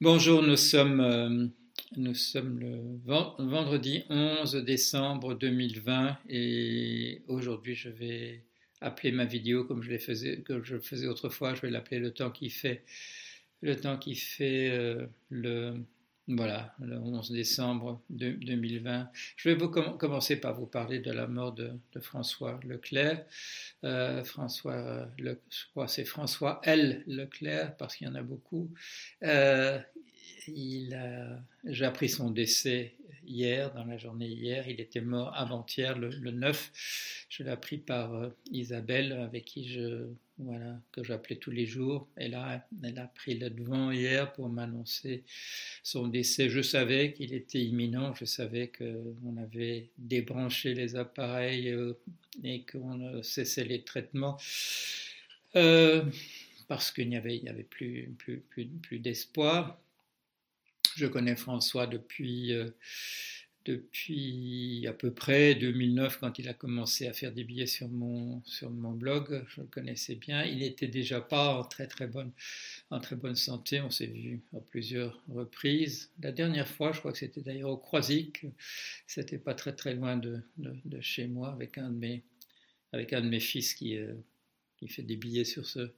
Bonjour, nous sommes, euh, nous sommes le vendredi 11 décembre 2020 et aujourd'hui je vais appeler ma vidéo comme je, faisais, comme je le faisais autrefois, je vais l'appeler le temps qui fait, le temps qui fait euh, le, voilà, le 11 décembre 2020. Je vais commencer par vous parler de la mort de, François Leclerc. Euh, François, je crois c'est François L. Leclerc, parce qu'il y en a beaucoup. Euh, j'ai appris son décès hier, dans la journée hier. Il était mort avant-hier, le, 9. Je l'ai appris par euh, Isabelle, avec qui je, voilà, que j'appelais tous les jours. Elle a pris le devant hier pour m'annoncer son décès. Je savais qu'il était imminent. Je savais qu'on avait débranché les appareils euh, et qu'on cessait les traitements. Euh, parce qu'il n'y avait, il avait plus, plus, plus, plus d'espoir. Je connais François depuis, euh, depuis à peu près 2009 quand il a commencé à faire des billets sur mon, sur mon blog. Je le connaissais bien. Il n'était déjà pas en très très bonne, en très bonne santé. On s'est vu à plusieurs reprises. La dernière fois, je crois que c'était d'ailleurs au Croisic. C'était pas très très loin de, chez moi avec un de mes, avec un de mes fils qui, euh, qui fait des billets sur ce,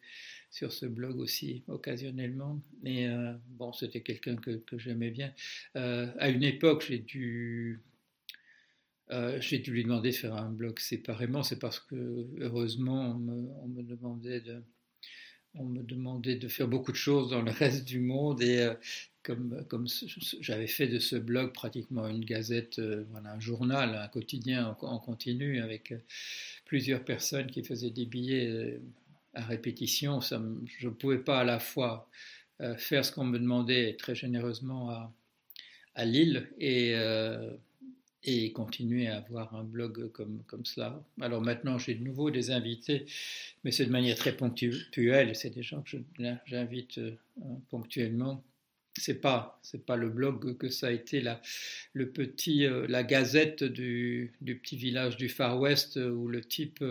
sur ce blog aussi occasionnellement. Mais euh, bon, c'était quelqu'un que, j'aimais bien. Euh, à une époque, j'ai dû, euh, dû lui demander de faire un blog séparément. C'est parce que, heureusement, on me, on me, demandait de. On me demandait de faire beaucoup de choses dans le reste du monde et comme, j'avais fait de ce blog pratiquement une gazette, voilà, un journal, un quotidien en, continu avec plusieurs personnes qui faisaient des billets à répétition. Je ne pouvais pas à la fois euh, faire ce qu'on me demandait très généreusement à, Lille et, euh, continuer à avoir un blog comme, comme cela. Alors maintenant, j'ai de nouveau des invités, mais c'est de manière très ponctuelle. C'est des gens que j'invite euh, ponctuellement. C'est pas c'est pas le blog que ça a été la le petit la gazette du, du, petit village du Far West où le type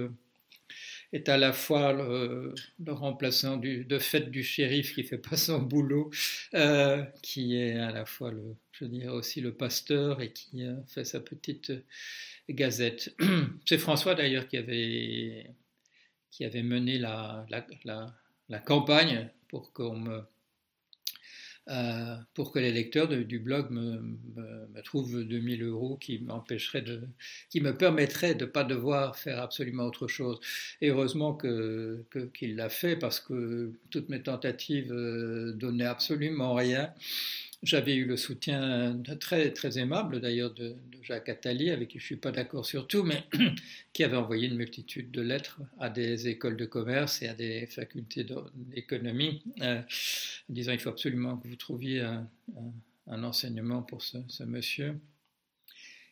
est à la fois le, remplaçant du, de fait du shérif qui fait pas son boulot, euh, qui est à la fois le, je dirais aussi le pasteur et qui euh, fait sa petite gazette. C'est François d'ailleurs qui avait, qui avait mené la, la, la, la campagne pour qu'on me euh, pour que les lecteurs du blog me, me, trouvent 2000 euros qui m'empêcheraient de, qui me permettraient de ne pas devoir faire absolument autre chose. Et heureusement que, qu'il l'a fait parce que toutes mes tentatives euh, donnaient absolument rien. J'avais eu le soutien très, très aimable d'ailleurs de, Jacques Attali, avec qui je ne suis pas d'accord sur tout, mais qui avait envoyé une multitude de lettres à des écoles de commerce et à des facultés d'économie, euh, disant il faut absolument que vous trouviez un, enseignement pour ce, monsieur.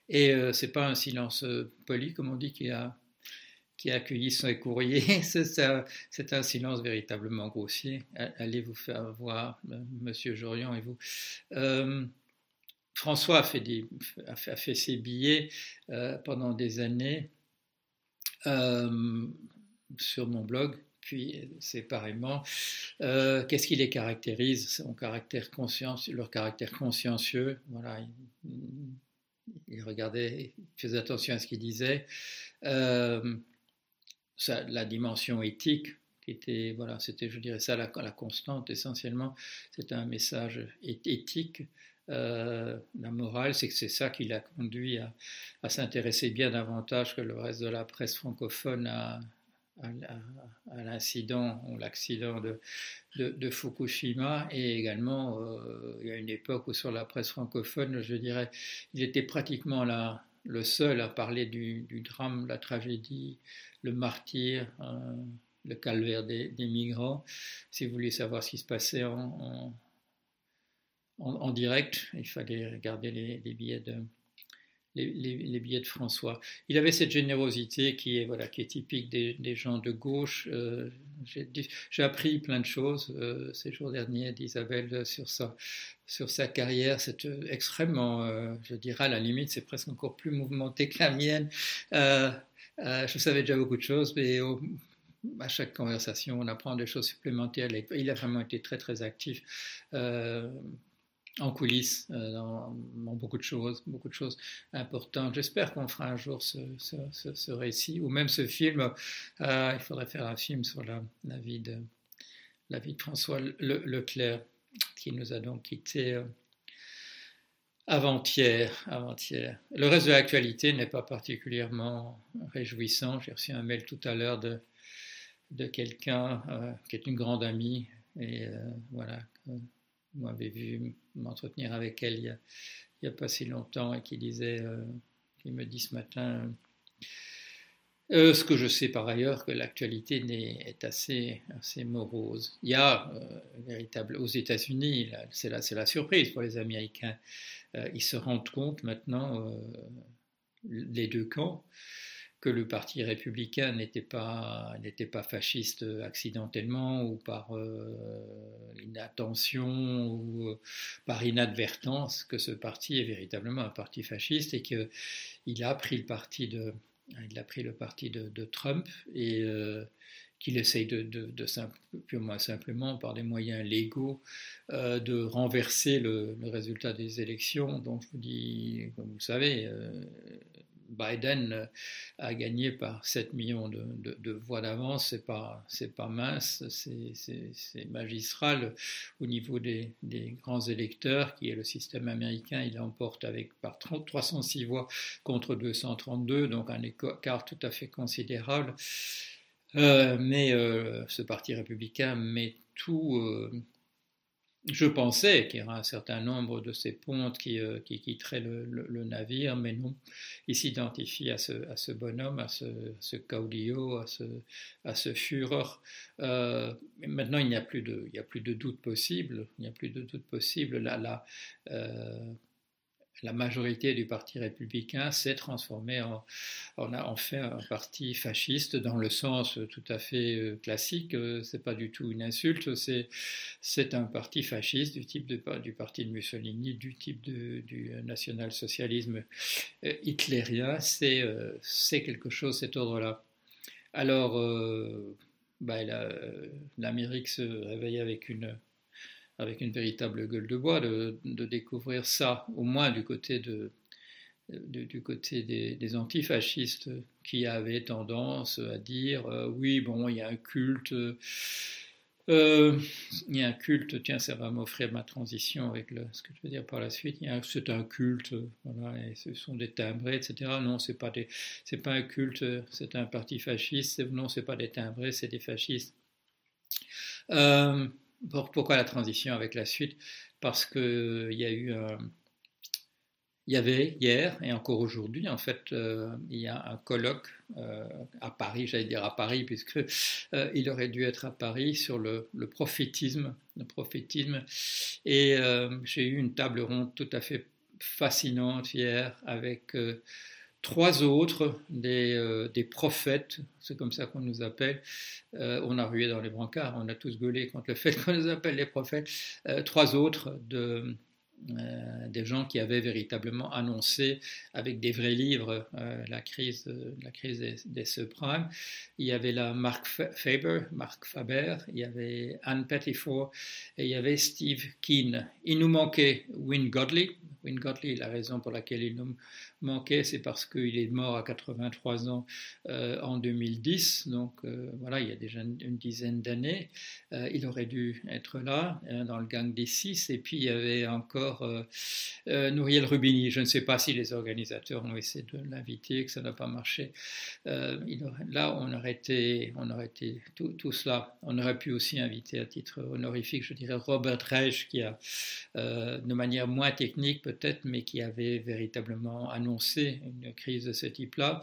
Et euh, ce n'est pas un silence poli, comme on dit, qui a qui a accueilli son courrier. C'est un silence véritablement grossier. Allez vous faire voir, Monsieur Jorion et vous. Euh, François a fait, ses billets euh, pendant des années euh, sur mon blog, puis séparément. Qu'est-ce qui les caractérise? Leur caractère consciencieux. Voilà, il, regardait, il faisait attention à ce qu'il disait la dimension éthique qui était, voilà, c'était, je dirais ça, la, constante essentiellement, c'était un message éthique. Euh, la morale, c'est que c'est ça qui l'a conduit à, à s'intéresser bien davantage que le reste de la presse francophone à, l'incident ou l'accident de, de, Fukushima et également euh, il y a une époque où sur la presse francophone, je dirais, il était pratiquement là, le seul à parler du, drame, la tragédie le martyr, euh, le calvaire des, migrants. Si vous voulez savoir ce qui se passait en, direct, il fallait regarder les, billets de, les, billets de François. Il avait cette générosité qui est, voilà, qui est typique des, gens de gauche. Euh, j'ai appris plein de choses euh, ces jours derniers d'Isabelle sur sa, sur sa carrière. C'est extrêmement, je dirais à la limite, c'est presque encore plus mouvementé que la mienne. Euh, je savais déjà beaucoup de choses, mais à chaque conversation, on apprend des choses supplémentaires. Il a vraiment été très, très actif. En coulisses, euh, dans, beaucoup de choses, beaucoup de choses importantes. J'espère qu'on fera un jour ce, récit, ou même ce film. Euh, il faudrait faire un film sur la, vie, de, François Leclerc, qui nous a donc quittés euh, avant-hier. Avant-hier. Le reste de l'actualité n'est pas particulièrement réjouissant. J'ai reçu un mail tout à l'heure de quelqu'un qui est une grande amie, et voilà m'avez vu m'entretenir avec elle il n'y a, pas si longtemps et qui disait, euh, qui me dit ce matin, euh, ce que je sais par ailleurs, que l'actualité est assez, assez morose. Il y a euh, véritable, aux États-Unis, c'est la, la, surprise pour les Américains, ils se rendent compte maintenant, les deux camps, que le parti républicain n'était pas, n'était pas fasciste accidentellement ou par euh, inattention ou euh, par inadvertance, que ce parti est véritablement un parti fasciste et qu'il a pris le parti de, il a pris le parti de, Trump et euh, qu'il essaye de, de, simplement, par des moyens légaux, de renverser le, résultat des élections. Donc, je vous dis, comme vous le savez, Biden euh, a gagné par 7 millions de, voix d'avance, c'est pas, pas mince, c'est magistral au niveau des, grands électeurs, qui est le système américain, il emporte avec par 306 voix contre 232, donc un écart tout à fait considérable. Euh, mais euh, ce parti républicain met tout, je pensais qu'il y aurait un certain nombre de ces pontes qui, euh, quitteraient le, navire, mais non. Il s'identifie à ce, bonhomme, à ce, caudillo, à ce, à Führer. Euh, maintenant, il n'y a, plus de, a plus de doute possible. Il n'y a plus de doute possible. Là, là la majorité du Parti républicain s'est transformée en, en, fait un parti fasciste dans le sens tout à fait euh, classique. Euh, c'est pas du tout une insulte. C'est un parti fasciste du type de, du parti de Mussolini, du type du national-socialisme euh, hitlérien. C'est quelque chose cet ordre-là. Alors, bah, l'Amérique se réveille avec une avec une véritable gueule de bois, de, découvrir ça, au moins du côté, du côté des, antifascistes qui avaient tendance à dire euh, oui, bon, il y a un culte. Euh, il y a un culte, tiens, ça va m'offrir ma transition avec ce que je veux dire par la suite. C'est un culte, ce sont des timbrés, etc. Non, c'est pas pas un culte, c'est un parti fasciste. Non, c'est pas des timbrés, c'est des fascistes. Euh, pourquoi la transition avec la suite? Parce qu'il y a eu il y avait hier et encore aujourd'hui, en fait, euh, il y a un colloque euh, à Paris, j'allais dire à Paris, puisque euh, il aurait dû être à Paris sur le, prophétisme, le prophétisme. Et j'ai eu une table ronde tout à fait fascinante hier avec trois autres des, euh, des prophètes, c'est comme ça qu'on nous appelle, euh, on a rué dans les brancards, on a tous gueulé contre le fait qu'on nous appelle les prophètes, euh, trois autres de, des gens qui avaient véritablement annoncé avec des vrais livres la crise, la crise des, des, subprimes. Il y avait là Mark Faber, Mark Faber, il y avait Anne Pettiford et il y avait Steve Keen. Il nous manquait Win Godley. Win Godley, la raison pour laquelle il nous manquait, c'est parce qu'il est mort à 83 ans euh, en 2010. Donc voilà, il y a déjà une, dizaine d'années. il aurait dû être là dans le gang des six. Et puis il y avait encore euh, euh, Nouriel Rubini. Je ne sais pas si les organisateurs ont essayé de l'inviter, que ça n'a pas marché. Euh, là, on aurait été, on aurait été tout, cela. On aurait pu aussi inviter à titre honorifique, je dirais, Robert Reich, qui a, de manière moins technique peut-être, mais qui avait véritablement annoncé une crise de ce type-là.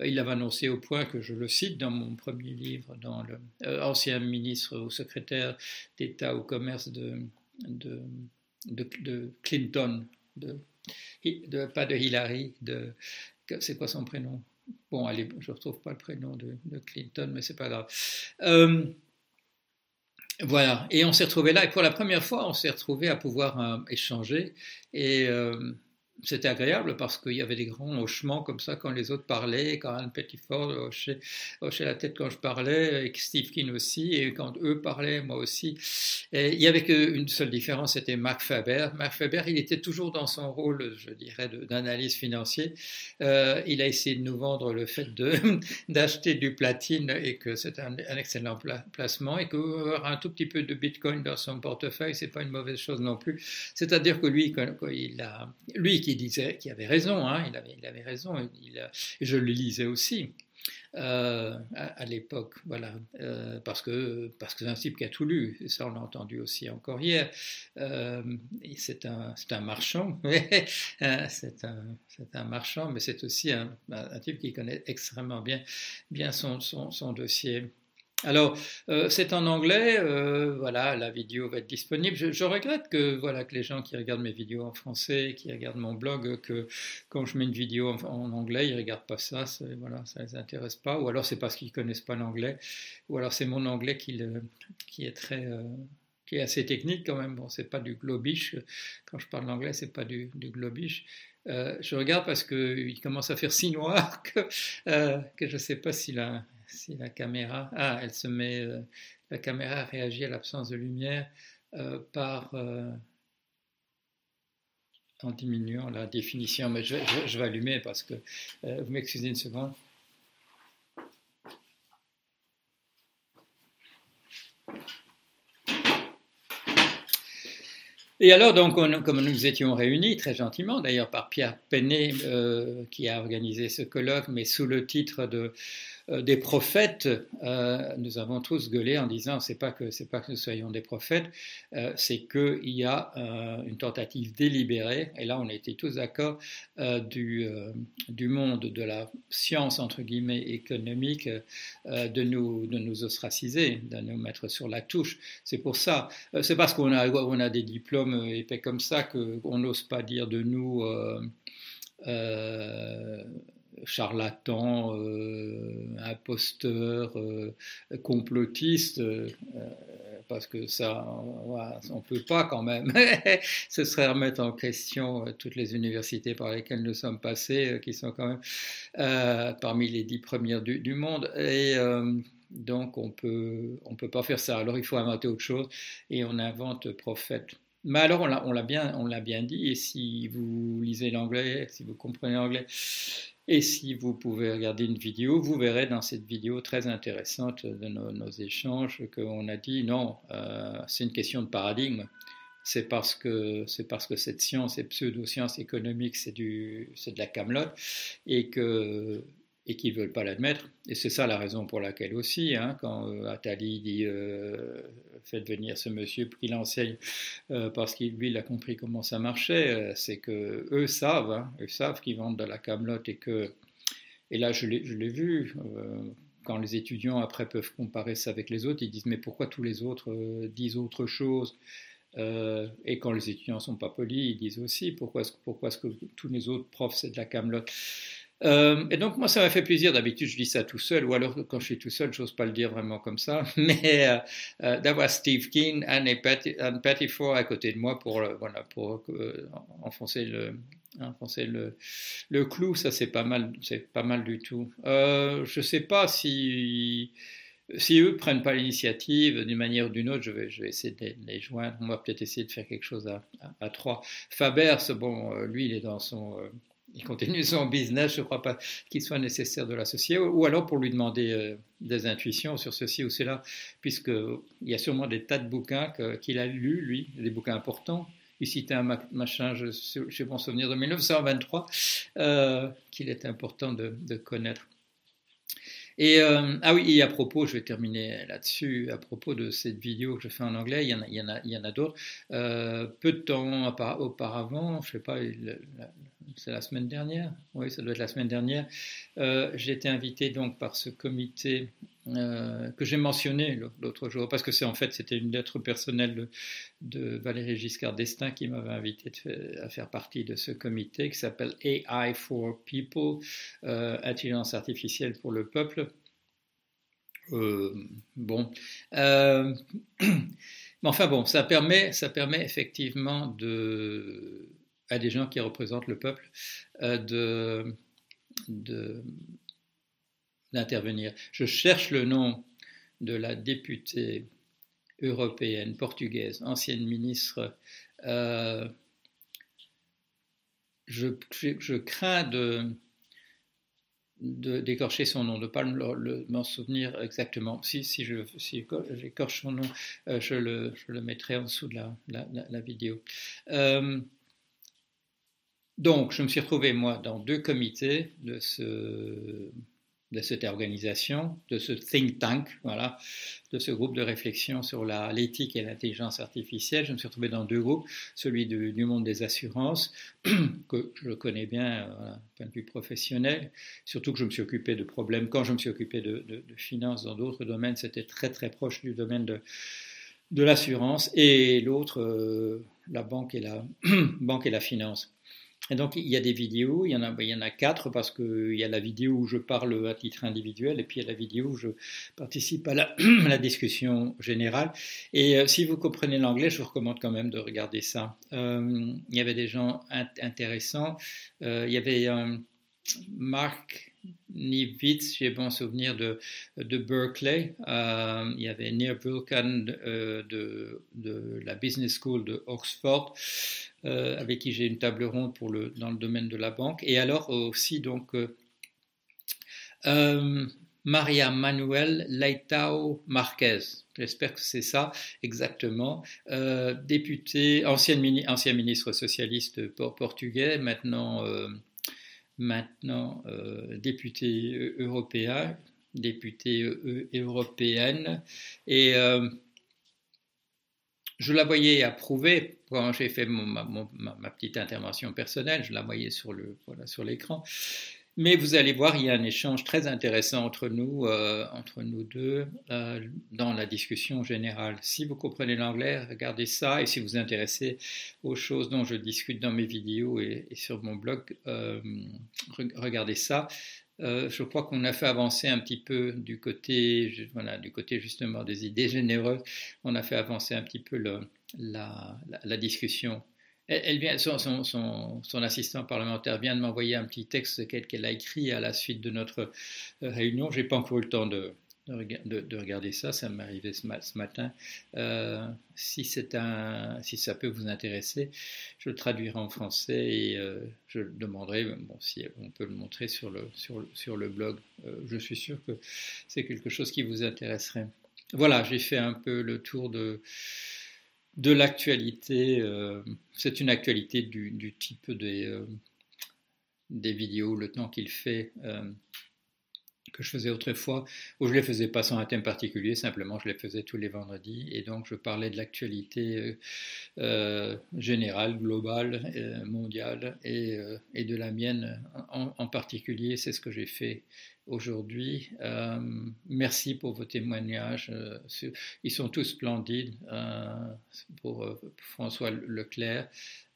Il l'avait annoncé au point que je le cite dans mon premier livre, dans le ancien ministre ou secrétaire d'État au commerce de, de de, Clinton, pas de Hillary, de, c'est quoi son prénom? Bon, allez, je ne retrouve pas le prénom de, Clinton, mais c'est pas grave. Euh, voilà, et on s'est retrouvé là, et pour la première fois, on s'est retrouvé à pouvoir euh, échanger, et euh, c'était agréable parce qu'il y avait des grands hochements comme ça quand les autres parlaient, quand Anne Pettiford hochait, hochait, la tête quand je parlais, et Steve King aussi, et quand eux parlaient, moi aussi. Il n'y avait qu'une seule différence, c'était Mark Faber. Mark Faber, il était toujours dans son rôle, je dirais, d'analyse financier. Euh, il a essayé de nous vendre le fait d'acheter du platine et que c'est un, excellent placement et qu'avoir un tout petit peu de bitcoin dans son portefeuille, c'est pas une mauvaise chose non plus. C'est-à-dire que lui, il a, lui qui disait qu'il avait raison, hein, il, avait, il avait raison, je le lisais aussi. Euh, à, l'époque, voilà, euh, parce que parce que c'est un type qui a tout lu, ça on l'a entendu aussi encore hier. Euh, c'est un c'est un marchand, c'est un un marchand, mais c'est aussi un, un, type qui connaît extrêmement bien bien son, son dossier. Alors, euh, c'est en anglais, euh, voilà, la vidéo va être disponible. Je, regrette que, voilà, que les gens qui regardent mes vidéos en français, qui regardent mon blog, que quand je mets une vidéo en, anglais, ils ne regardent pas ça, voilà, ça ne les intéresse pas, ou alors c'est parce qu'ils ne connaissent pas l'anglais, ou alors c'est mon anglais qui, est très... Euh, qui est assez technique quand même. Bon, c'est pas du globish. Quand je parle anglais, c'est pas du, globish. je regarde parce qu'il commence à faire si noir que, que je ne sais pas s'il a si la caméra, ah, elle se met, euh, la caméra réagit à l'absence de lumière euh, par euh, en diminuant la définition, mais je, vais allumer parce que vous m'excusez une seconde. Et alors, donc, comme nous étions réunis, très gentiment, d'ailleurs par Pierre Penet, qui a organisé ce colloque, mais sous le titre de des prophètes, euh, nous avons tous gueulé en disant c'est pas que c'est pas que nous soyons des prophètes, euh, c'est qu'il y a une tentative délibérée, et là on était tous d'accord, du, du monde de la science entre guillemets économique de nous de nous ostraciser, de nous mettre sur la touche. C'est pour ça, c'est parce qu'on a on a des diplômes épais comme ça qu'on n'ose pas dire de nous. Euh, charlatan, euh, imposteur, euh, complotiste, euh, parce que ça, on ne peut pas quand même. Ce serait remettre en question toutes les universités par lesquelles nous sommes passés, qui sont quand même parmi les dix premières du, monde. Et donc, on peut, on peut pas faire ça. Alors, il faut inventer autre chose, et on invente prophète. Mais alors, on l'a bien, bien dit, et si vous lisez l'anglais, si vous comprenez l'anglais, et si vous pouvez regarder une vidéo, vous verrez dans cette vidéo très intéressante de nos, échanges qu'on a dit non, euh, c'est une question de paradigme. C'est parce que c'est parce que cette science, cette pseudo-science économique, c'est du c'est de la camelote et que et qui ne veulent pas l'admettre. Et c'est ça la raison pour laquelle aussi, hein, quand euh, Attali dit euh, faites venir ce monsieur puis qu'il enseigne euh, parce qu'il lui a compris comment ça marchait, euh, c'est que eux savent, hein, savent qu'ils vendent de la camelote et que et là je l'ai vu. quand les étudiants après peuvent comparer ça avec les autres, ils disent mais pourquoi tous les autres disent autre chose et quand les étudiants sont pas polis, ils disent aussi pourquoi est-ce, pourquoi est-ce que tous les autres profs c'est de la camelote? Euh, et donc moi ça m'a fait plaisir, d'habitude je dis ça tout seul, ou alors quand je suis tout seul, j'ose pas le dire vraiment comme ça, mais euh, euh, d'avoir Steve King, Anne, et Anne Pettiford à côté de moi pour, voilà, pour enfoncer le, enfoncer le, le clou, ça c'est pas mal, c'est pas mal du tout. je sais pas si si eux prennent pas l'initiative d'une manière ou d'une autre, je vais, je vais essayer de les, joindre. On va peut-être essayer de faire quelque chose à, à, à trois. Faber, bon, lui, il est dans son, il continue son business, je ne crois pas qu'il soit nécessaire de l'associer, ou alors pour lui demander euh, des intuitions sur ceci ou cela, puisqu'il y a sûrement des tas de bouquins qu'il a lus, lui, des bouquins importants. Il citait un machin, je, je bon souvenir, de 1923, euh, qu'il est important de, connaître. Et euh, ah oui, à propos, je vais terminer là-dessus, à propos de cette vidéo que je fais en anglais, il y en a, d'autres. Peu de temps auparavant, je sais pas, c'est la semaine dernière, oui, ça doit être la semaine dernière, euh, j'ai été invité donc par ce comité que j'ai mentionné l'autre jour, parce que c'est en fait c'était une lettre personnelle de, Valérie Giscard d'Estaing qui m'avait invité à faire partie de ce comité qui s'appelle AI for People, intelligence artificielle pour le peuple. Euh, bon. Euh, mais enfin bon, ça permet, ça permet effectivement de. À des gens qui représentent le peuple de, d'intervenir. Je cherche le nom de la députée européenne portugaise, ancienne ministre. Je, je, crains de, d'écorcher son nom, de ne pas m'en souvenir exactement. Si, si je si j'écorche son nom, euh, je, le, le, mettrai en dessous de la, la, vidéo. Euh, donc, je me suis retrouvé, moi, dans deux comités de ce, de cette organisation, de ce think tank, voilà, de ce groupe de réflexion sur l'éthique et l'intelligence artificielle. Je me suis retrouvé dans deux groupes, celui du, monde des assurances, que je connais bien euh, d'un point de vue professionnel, surtout que je me suis occupé de problèmes, quand je me suis occupé de, finances dans d'autres domaines, c'était très très proche du domaine de, de l'assurance, et l'autre, euh, la banque et la, banque et la finance. Et donc, il y a des vidéos, il y en a, quatre parce qu'il y a la vidéo où je parle à titre individuel et puis il y a la vidéo où je participe à la, la discussion générale. Et euh, si vous comprenez l'anglais, je vous recommande quand même de regarder ça. Euh, il y avait des gens intéressants. Euh, il y avait Marc Nivitz, j'ai bon souvenir de, de Berkeley. il y avait Neil Vulcan de, de, la Business School de Oxford. Euh, avec qui j'ai une table ronde pour le, dans le domaine de la banque. Et alors aussi, donc, euh, euh, Maria Manuel Leitao Marquez. J'espère que c'est ça exactement. Euh, député, ancien, ancien, ministre socialiste portugais, maintenant, euh, maintenant euh, député européen, député européenne. Et je la voyais approuver quand j'ai fait ma, petite intervention personnelle, je la voyais sur le voilà, sur l'écran. Mais vous allez voir, il y a un échange très intéressant entre nous, euh, entre nous deux, euh, dans la discussion générale. Si vous comprenez l'anglais, regardez ça, et si vous vous intéressez aux choses dont je discute dans mes vidéos et, sur mon blog, euh, regardez ça. Je crois qu'on a fait avancer un petit peu du côté, voilà, du côté justement des idées généreuses, on a fait avancer un petit peu la, discussion. Son, assistant parlementaire vient de m'envoyer un petit texte qu'elle a écrit à la suite de notre euh, réunion. J'ai pas encore eu le temps de, de, regarder ça, ça m'est arrivé ce, matin. Euh, si, ça peut vous intéresser, je le traduirai en français et euh, je demanderai bon, si on peut le montrer sur le, blog. Euh, je suis sûr que c'est quelque chose qui vous intéresserait. Voilà, j'ai fait un peu le tour de l'actualité. C'est une actualité du, type des, des vidéos, le temps qu'il fait que je faisais autrefois, où je les faisais pas sans un thème particulier, simplement je les faisais tous les vendredis, et donc je parlais de l'actualité euh, euh générale, globale, euh, mondiale, et, de la mienne en, particulier, c'est ce que j'ai fait aujourd'hui. Merci pour vos témoignages, ils sont tous splendides, pour François Leclerc,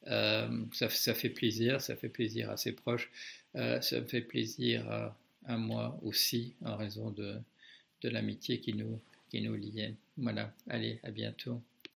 ça, ça, fait plaisir, ça fait plaisir à ses proches, ça me fait plaisir à à moi aussi en raison de, de l'amitié qui nous, qui nous liait. Voilà, allez, à bientôt.